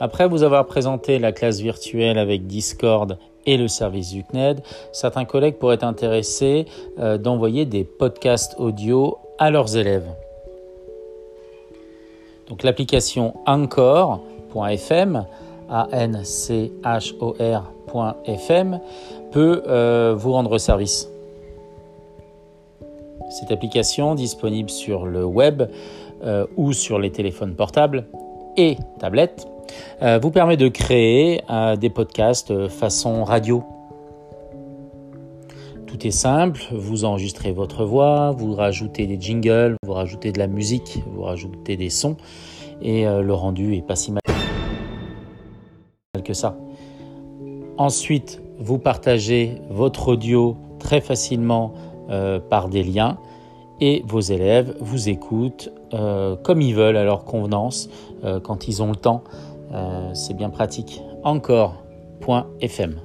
Après vous avoir présenté la classe virtuelle avec Discord et le service du CNED, certains collègues pourraient être intéressés euh, d'envoyer des podcasts audio à leurs élèves. Donc l'application Anchor.fm, a n c h o r.fm peut euh, vous rendre service. Cette application disponible sur le web euh, ou sur les téléphones portables et tablettes euh, vous permet de créer des podcasts façon radio. Tout est simple, vous enregistrez votre voix, vous rajoutez des jingles, vous rajoutez de la musique, vous rajoutez des sons et le rendu est pas si mal que ça. Ensuite, vous partagez votre audio très facilement euh, par des liens et vos élèves vous écoutent euh, comme ils veulent à leur convenance euh, quand ils ont le temps. C'est bien pratique. Encore.fm.